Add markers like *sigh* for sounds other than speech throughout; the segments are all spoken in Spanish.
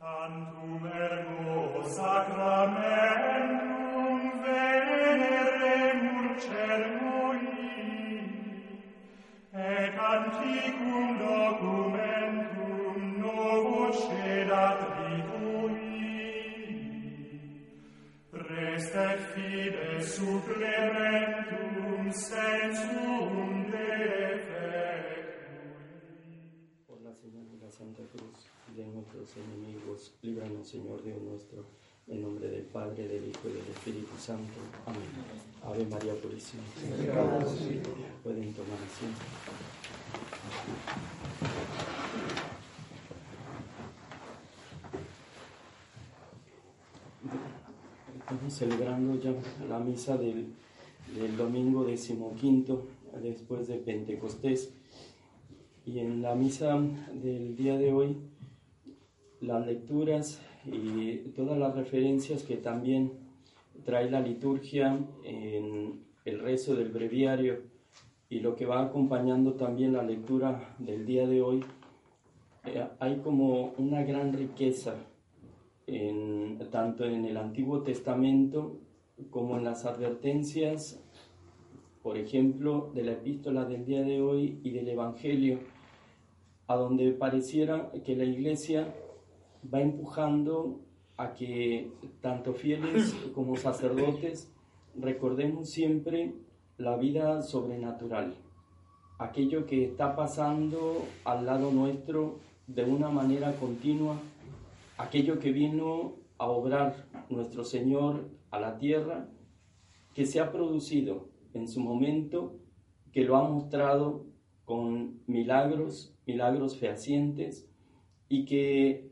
Tantum ergo sacramentum veneremur celui. Et anticum documentum novo cedat vitui. Prest et fide supplementum sensum defectui. Por la Señora de la Santa Cruz. De nuestros enemigos, líbranos, Señor Dios nuestro, en nombre del Padre, del Hijo y del Espíritu Santo. Amén. Ave María Purísima. Pueden tomar asiento. Estamos celebrando ya la misa del, del domingo decimoquinto después de Pentecostés. Y en la misa del día de hoy, las lecturas y todas las referencias que también trae la liturgia en el rezo del breviario y lo que va acompañando también la lectura del día de hoy, eh, hay como una gran riqueza tanto en el Antiguo Testamento como en las advertencias, por ejemplo, de la epístola del día de hoy y del Evangelio, a donde pareciera que la iglesia va empujando a que tanto fieles *laughs* como sacerdotes recordemos siempre la vida sobrenatural, aquello que está pasando al lado nuestro de una manera continua aquello que vino a obrar nuestro Señor a la tierra, que se ha producido en su momento, que lo ha mostrado con milagros, milagros fehacientes, y que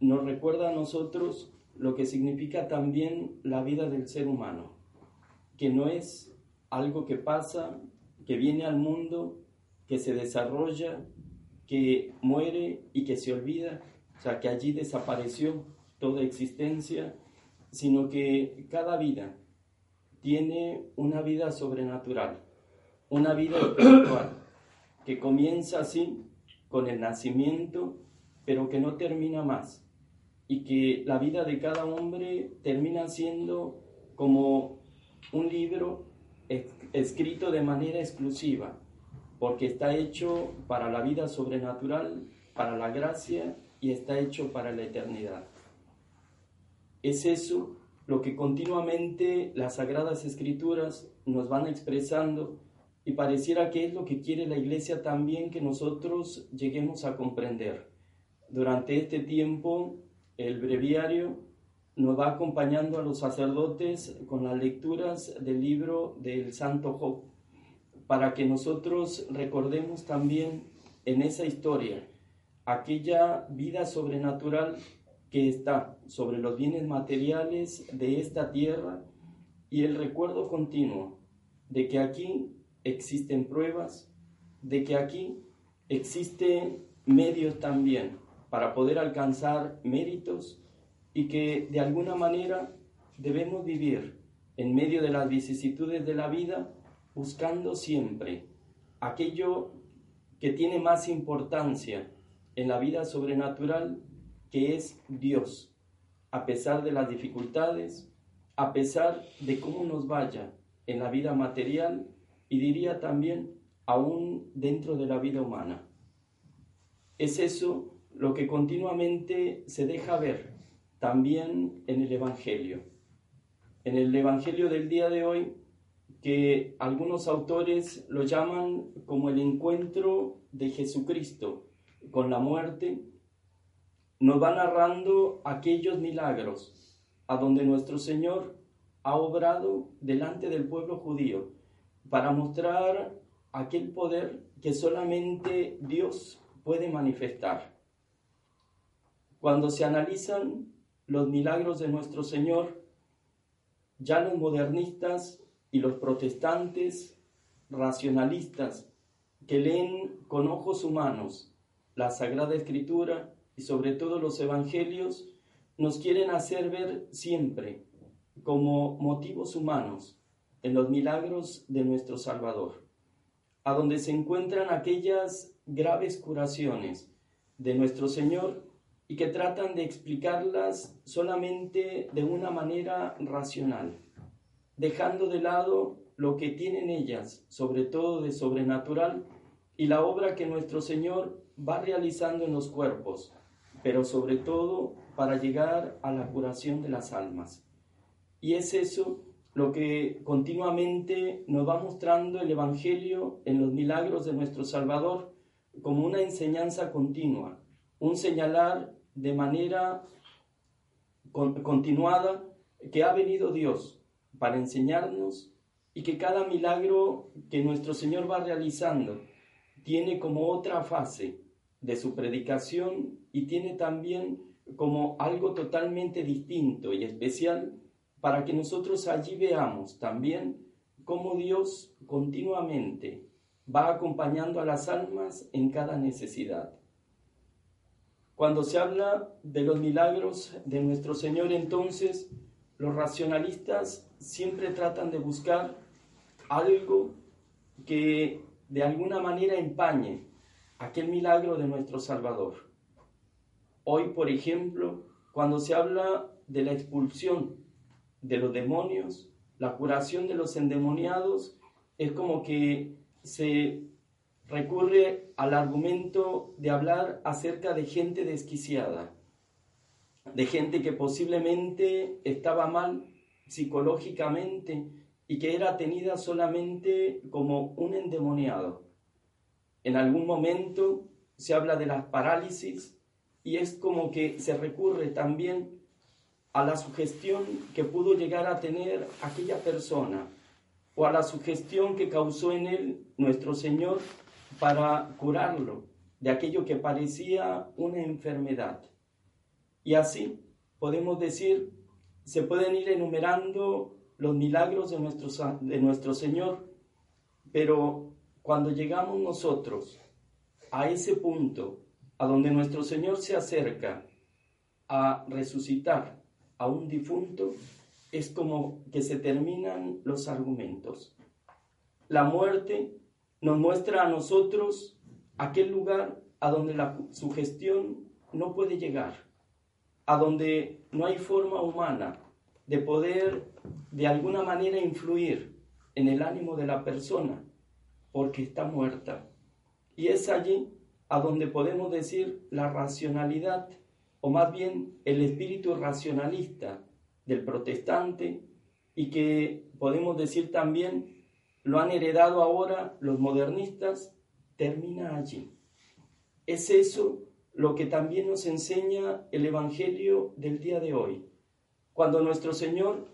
nos recuerda a nosotros lo que significa también la vida del ser humano, que no es algo que pasa, que viene al mundo, que se desarrolla, que muere y que se olvida, o sea, que allí desapareció toda existencia, sino que cada vida tiene una vida sobrenatural, una vida espiritual, que comienza así con el nacimiento, pero que no termina más, y que la vida de cada hombre termina siendo como un libro escrito de manera exclusiva, porque está hecho para la vida sobrenatural, para la gracia y está hecho para la eternidad. Es eso lo que continuamente las sagradas escrituras nos van expresando y pareciera que es lo que quiere la iglesia también que nosotros lleguemos a comprender. Durante este tiempo, el breviario nos va acompañando a los sacerdotes con las lecturas del libro del Santo Job, para que nosotros recordemos también en esa historia aquella vida sobrenatural que está sobre los bienes materiales de esta tierra y el recuerdo continuo de que aquí existen pruebas, de que aquí existen medios también para poder alcanzar méritos y que de alguna manera debemos vivir en medio de las vicisitudes de la vida buscando siempre aquello que tiene más importancia en la vida sobrenatural que es Dios, a pesar de las dificultades, a pesar de cómo nos vaya en la vida material y diría también aún dentro de la vida humana. Es eso lo que continuamente se deja ver también en el Evangelio. En el Evangelio del día de hoy, que algunos autores lo llaman como el encuentro de Jesucristo con la muerte, nos va narrando aquellos milagros a donde nuestro Señor ha obrado delante del pueblo judío para mostrar aquel poder que solamente Dios puede manifestar. Cuando se analizan los milagros de nuestro Señor, ya los modernistas y los protestantes racionalistas que leen con ojos humanos la Sagrada Escritura y sobre todo los Evangelios nos quieren hacer ver siempre como motivos humanos en los milagros de nuestro Salvador, a donde se encuentran aquellas graves curaciones de nuestro Señor y que tratan de explicarlas solamente de una manera racional, dejando de lado lo que tienen ellas, sobre todo de sobrenatural, y la obra que nuestro Señor va realizando en los cuerpos, pero sobre todo para llegar a la curación de las almas. Y es eso lo que continuamente nos va mostrando el Evangelio en los milagros de nuestro Salvador como una enseñanza continua, un señalar de manera continuada que ha venido Dios para enseñarnos y que cada milagro que nuestro Señor va realizando tiene como otra fase de su predicación y tiene también como algo totalmente distinto y especial para que nosotros allí veamos también cómo Dios continuamente va acompañando a las almas en cada necesidad. Cuando se habla de los milagros de nuestro Señor, entonces los racionalistas siempre tratan de buscar algo que de alguna manera empañe aquel milagro de nuestro Salvador. Hoy, por ejemplo, cuando se habla de la expulsión de los demonios, la curación de los endemoniados, es como que se recurre al argumento de hablar acerca de gente desquiciada, de gente que posiblemente estaba mal psicológicamente y que era tenida solamente como un endemoniado. En algún momento se habla de las parálisis y es como que se recurre también a la sugestión que pudo llegar a tener aquella persona o a la sugestión que causó en él nuestro Señor para curarlo de aquello que parecía una enfermedad. Y así podemos decir, se pueden ir enumerando los milagros de nuestro, de nuestro Señor, pero cuando llegamos nosotros a ese punto a donde nuestro Señor se acerca a resucitar a un difunto, es como que se terminan los argumentos. La muerte nos muestra a nosotros aquel lugar a donde la sugestión no puede llegar, a donde no hay forma humana de poder de alguna manera influir en el ánimo de la persona, porque está muerta. Y es allí a donde podemos decir la racionalidad o más bien el espíritu racionalista del protestante y que podemos decir también lo han heredado ahora los modernistas, termina allí. Es eso lo que también nos enseña el Evangelio del día de hoy, cuando nuestro Señor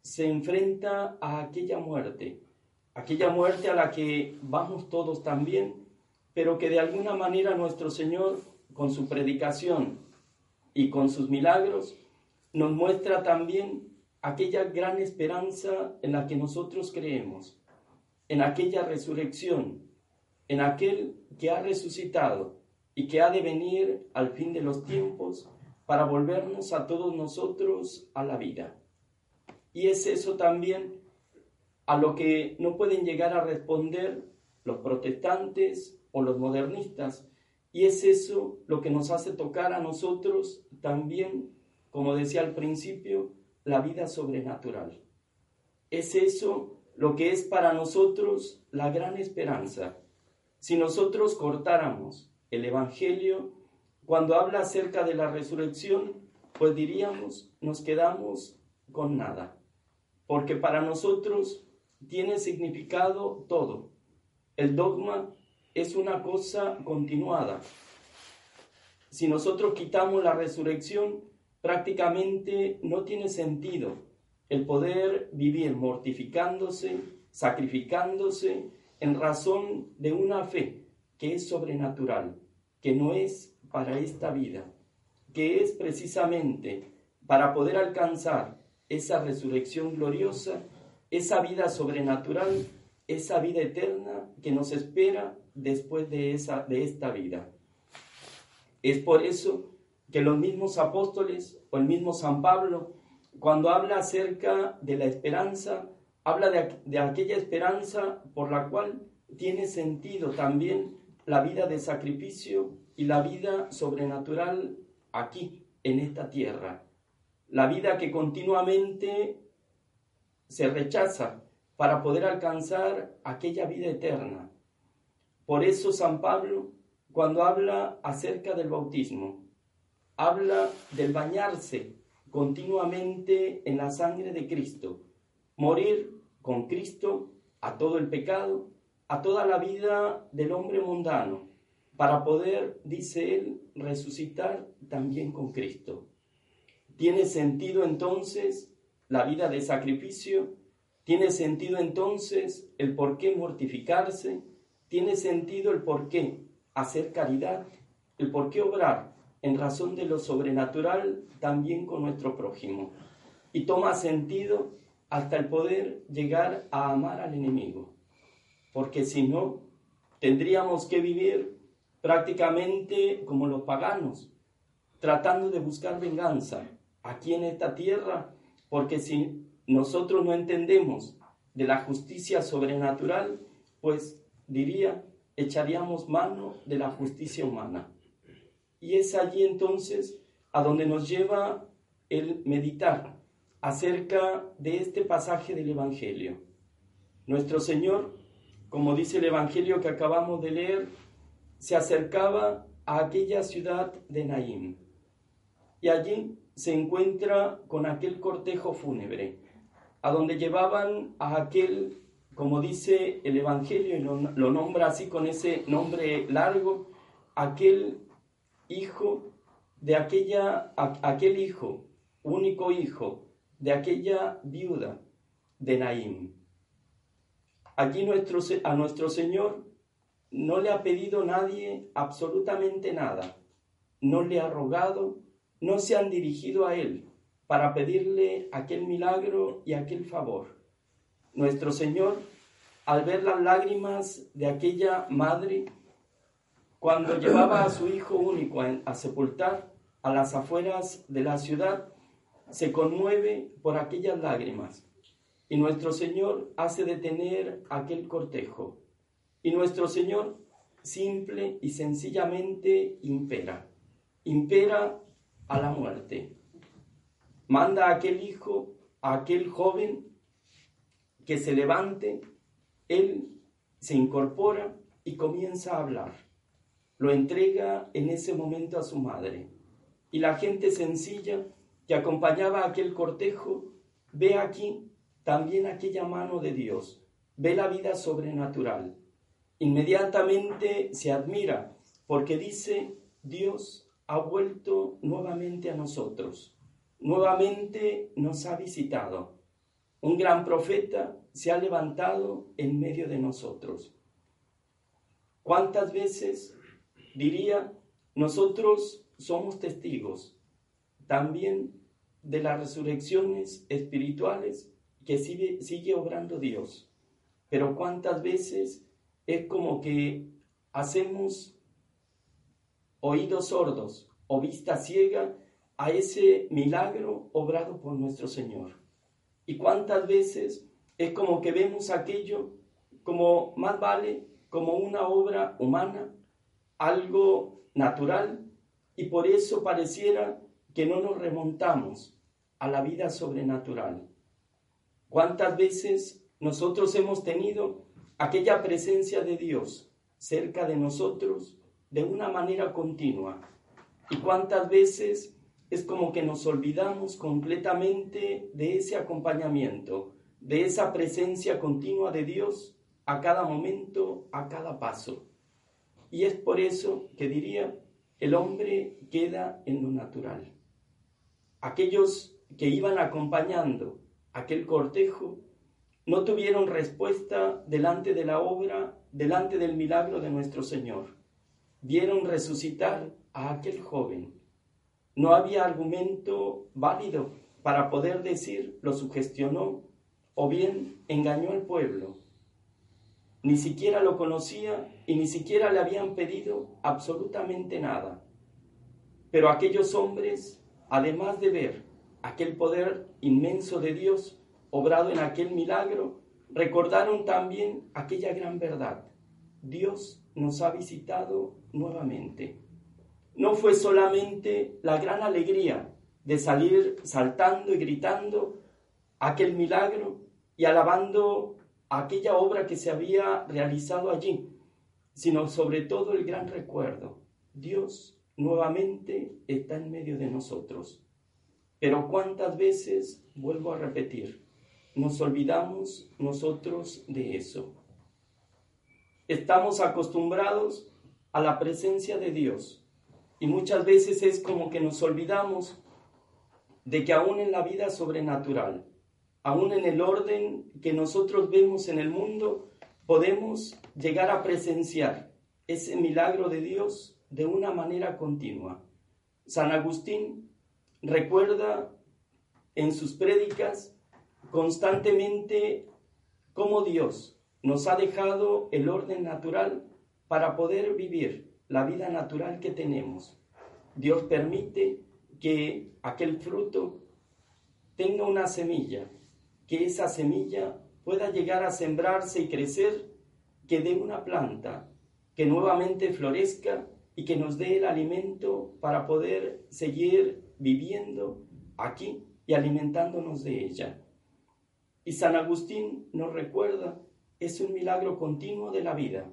se enfrenta a aquella muerte, aquella muerte a la que vamos todos también, pero que de alguna manera nuestro Señor, con su predicación, y con sus milagros nos muestra también aquella gran esperanza en la que nosotros creemos, en aquella resurrección, en aquel que ha resucitado y que ha de venir al fin de los tiempos para volvernos a todos nosotros a la vida. Y es eso también a lo que no pueden llegar a responder los protestantes o los modernistas, y es eso lo que nos hace tocar a nosotros también, como decía al principio, la vida sobrenatural. Es eso lo que es para nosotros la gran esperanza. Si nosotros cortáramos el Evangelio, cuando habla acerca de la resurrección, pues diríamos, nos quedamos con nada. Porque para nosotros tiene significado todo. El dogma es una cosa continuada. Si nosotros quitamos la resurrección, prácticamente no tiene sentido el poder vivir mortificándose, sacrificándose en razón de una fe que es sobrenatural, que no es para esta vida, que es precisamente para poder alcanzar esa resurrección gloriosa, esa vida sobrenatural, esa vida eterna que nos espera después de, esa, de esta vida. Es por eso que los mismos apóstoles o el mismo San Pablo, cuando habla acerca de la esperanza, habla de, de aquella esperanza por la cual tiene sentido también la vida de sacrificio y la vida sobrenatural aquí, en esta tierra. La vida que continuamente se rechaza para poder alcanzar aquella vida eterna. Por eso San Pablo, cuando habla acerca del bautismo, habla del bañarse continuamente en la sangre de Cristo, morir con Cristo a todo el pecado, a toda la vida del hombre mundano, para poder, dice él, resucitar también con Cristo. ¿Tiene sentido entonces la vida de sacrificio? ¿Tiene sentido entonces el por qué mortificarse? ¿Tiene sentido el por qué hacer caridad? ¿El por qué obrar en razón de lo sobrenatural también con nuestro prójimo? Y toma sentido hasta el poder llegar a amar al enemigo. Porque si no, tendríamos que vivir prácticamente como los paganos, tratando de buscar venganza aquí en esta tierra, porque si nosotros no entendemos de la justicia sobrenatural, pues diría, echaríamos mano de la justicia humana. Y es allí entonces a donde nos lleva el meditar acerca de este pasaje del Evangelio. Nuestro Señor, como dice el Evangelio que acabamos de leer, se acercaba a aquella ciudad de Naim. Y allí se encuentra con aquel cortejo fúnebre, a donde llevaban a aquel, como dice el Evangelio, y lo, nombra así con ese nombre largo, aquel hijo de aquella, aquel hijo, único hijo de aquella viuda de Naim. Allí nuestro, a nuestro Señor no le ha pedido nadie absolutamente nada, no le ha rogado, no se han dirigido a Él para pedirle aquel milagro y aquel favor. Nuestro Señor, al ver las lágrimas de aquella madre, cuando llevaba a su hijo único a, sepultar a las afueras de la ciudad, se conmueve por aquellas lágrimas y nuestro Señor hace detener aquel cortejo y nuestro Señor simple y sencillamente impera, impera a la muerte. Manda a aquel hijo, a aquel joven que se levante, él se incorpora y comienza a hablar. Lo entrega en ese momento a su madre. Y la gente sencilla que acompañaba aquel cortejo, ve aquí también aquella mano de Dios, ve la vida sobrenatural. Inmediatamente se admira porque dice, Dios ha vuelto nuevamente a nosotros, nuevamente nos ha visitado. Un gran profeta se ha levantado en medio de nosotros. ¿Cuántas veces, diría, nosotros somos testigos también de las resurrecciones espirituales que sigue, sigue obrando Dios. Pero cuántas veces es como que hacemos oídos sordos o vista ciega a ese milagro obrado por nuestro Señor. Y cuántas veces es como que vemos aquello como más vale como una obra humana, algo natural, y por eso pareciera que no nos remontamos a la vida sobrenatural. ¿Cuántas veces nosotros hemos tenido aquella presencia de Dios cerca de nosotros de una manera continua? ¿Y cuántas veces es como que nos olvidamos completamente de ese acompañamiento, de esa presencia continua de Dios a cada momento, a cada paso? Y es por eso que diría, el hombre queda en lo natural aquellos que iban acompañando aquel cortejo no tuvieron respuesta delante de la obra, delante del milagro de nuestro Señor. Vieron resucitar a aquel joven. No había argumento válido para poder decir lo sugestionó o bien engañó al pueblo. Ni siquiera lo conocía y ni siquiera le habían pedido absolutamente nada. Pero aquellos hombres además de ver aquel poder inmenso de Dios obrado en aquel milagro, recordaron también aquella gran verdad. Dios nos ha visitado nuevamente. no fue solamente la gran alegría de salir saltando y gritando aquel milagro y alabando aquella obra que se había realizado allí, sino sobre todo el gran recuerdo. Dios nuevamente está en medio de nosotros. Pero cuántas veces, vuelvo a repetir, nos olvidamos nosotros de eso. Estamos acostumbrados a la presencia de Dios y muchas veces es como que nos olvidamos de que aún en la vida sobrenatural, aún en el orden que nosotros vemos en el mundo, podemos llegar a presenciar ese milagro de Dios de una manera continua. San Agustín recuerda en sus prédicas constantemente cómo Dios nos ha dejado el orden natural para poder vivir la vida natural que tenemos. Dios permite que aquel fruto tenga una semilla, que esa semilla pueda llegar a sembrarse y crecer, que dé una planta, que nuevamente florezca y que nos dé el alimento para poder seguir viviendo aquí y alimentándonos de ella. Y San Agustín nos recuerda, es un milagro continuo de la vida.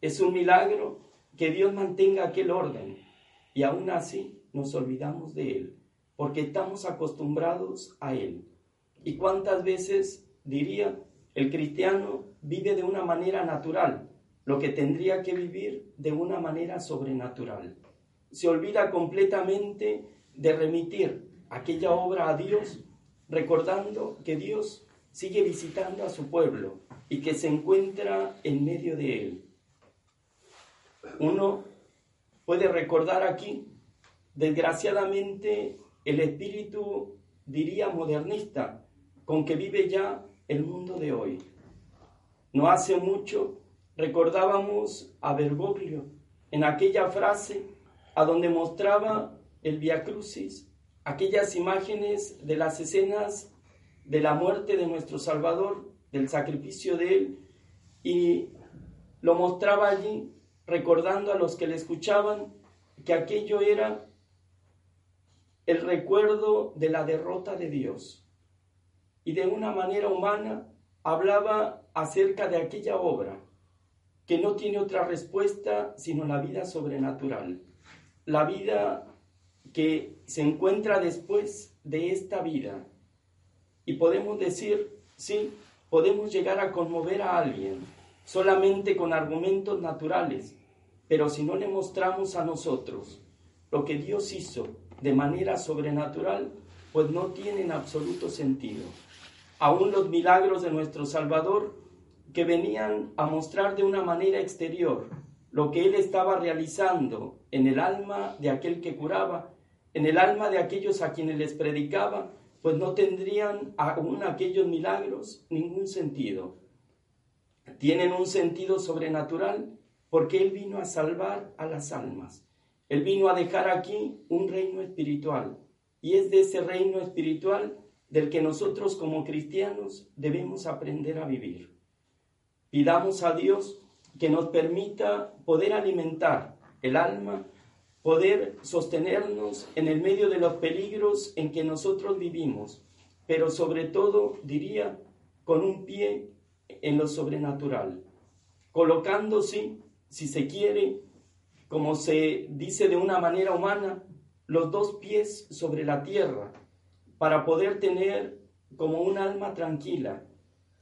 Es un milagro que Dios mantenga aquel orden y aún así nos olvidamos de Él, porque estamos acostumbrados a Él. ¿Y cuántas veces, diría, el cristiano vive de una manera natural, lo que tendría que vivir de una manera sobrenatural? Se olvida completamente de remitir aquella obra a Dios, recordando que Dios sigue visitando a su pueblo y que se encuentra en medio de él. Uno puede recordar aquí, desgraciadamente, el espíritu, diría, modernista, con que vive ya el mundo de hoy. No hace mucho recordábamos a Bergoglio en aquella frase a donde mostraba el Via Crucis, aquellas imágenes de las escenas de la muerte de nuestro Salvador, del sacrificio de Él, y lo mostraba allí recordando a los que le escuchaban que aquello era el recuerdo de la derrota de Dios. Y de una manera humana hablaba acerca de aquella obra que no tiene otra respuesta sino la vida sobrenatural, la vida que se encuentra después de esta vida. Y podemos decir, sí, podemos llegar a conmover a alguien solamente con argumentos naturales, pero si no le mostramos a nosotros lo que Dios hizo de manera sobrenatural, pues no tienen absoluto sentido. Aún los milagros de nuestro Salvador que venían a mostrar de una manera exterior lo que Él estaba realizando en el alma de aquel que curaba, en el alma de aquellos a quienes les predicaba, pues no tendrían aún aquellos milagros ningún sentido. Tienen un sentido sobrenatural porque Él vino a salvar a las almas. Él vino a dejar aquí un reino espiritual. Y es de ese reino espiritual del que nosotros como cristianos debemos aprender a vivir. Pidamos a Dios que nos permita poder alimentar el alma poder sostenernos en el medio de los peligros en que nosotros vivimos, pero sobre todo, diría, con un pie en lo sobrenatural, colocándose, si se quiere, como se dice de una manera humana, los dos pies sobre la tierra, para poder tener como un alma tranquila,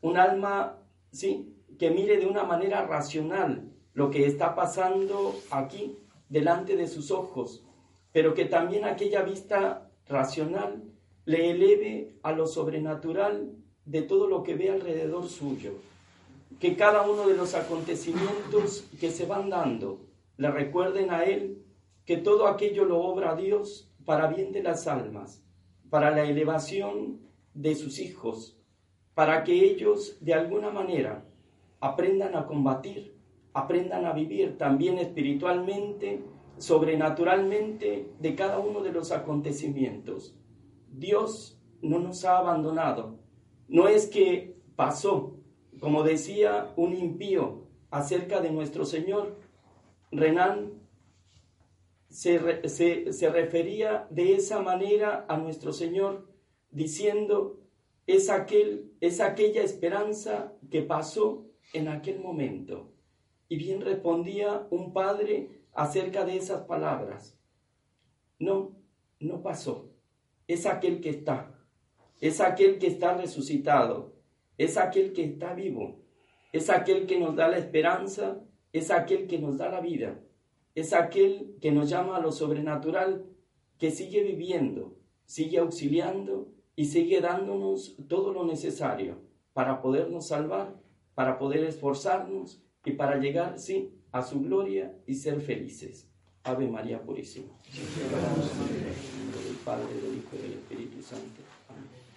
un alma, sí, que mire de una manera racional lo que está pasando aquí delante de sus ojos, pero que también aquella vista racional le eleve a lo sobrenatural de todo lo que ve alrededor suyo. Que cada uno de los acontecimientos que se van dando le recuerden a él que todo aquello lo obra Dios para bien de las almas, para la elevación de sus hijos, para que ellos de alguna manera aprendan a combatir aprendan a vivir también espiritualmente, sobrenaturalmente de cada uno de los acontecimientos. Dios no nos ha abandonado. No es que pasó, como decía un impío acerca de nuestro Señor, Renan se, se refería de esa manera a nuestro Señor, diciendo, es, aquel, es aquella esperanza que pasó en aquel momento. Y bien respondía un padre acerca de esas palabras. No, no pasó. Es aquel que está. Es aquel que está resucitado. Es aquel que está vivo. Es aquel que nos da la esperanza. Es aquel que nos da la vida. Es aquel que nos llama a lo sobrenatural, que sigue viviendo, sigue auxiliando y sigue dándonos todo lo necesario para podernos salvar, para poder esforzarnos y para llegar, sí, a su gloria y ser felices. Ave María Purísima. Del Padre, del Hijo y del Espíritu Santo. Amén.